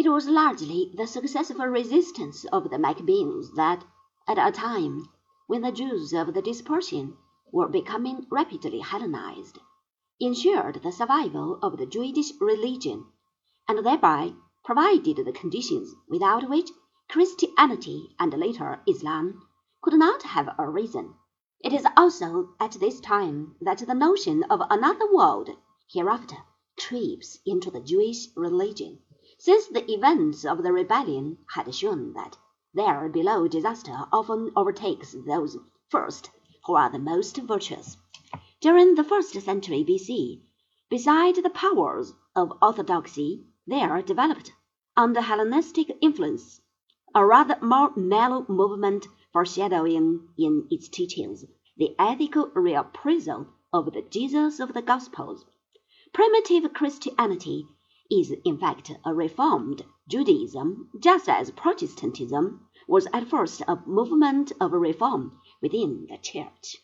It was largely the successful resistance of the Maccabees that, at a time when the Jews of the dispersion were becoming rapidly Hellenized, ensured the survival of the Jewish religion, and thereby provided the conditions without which Christianity and later Islam could not have arisen. It is also at this time that the notion of another world hereafter creeps into the Jewish religion, since the events of the rebellion had shown that there below disaster often overtakes those first who are the most virtuous. During the first century B.C., beside the powers of orthodoxy, there developed, under Hellenistic influence, a rather more mellow movement foreshadowing in its teachings the ethical reappraisal of the Jesus of the Gospels. Primitive Christianity is in fact a reformed Judaism, just as Protestantism was at first a movement of reform within the Church.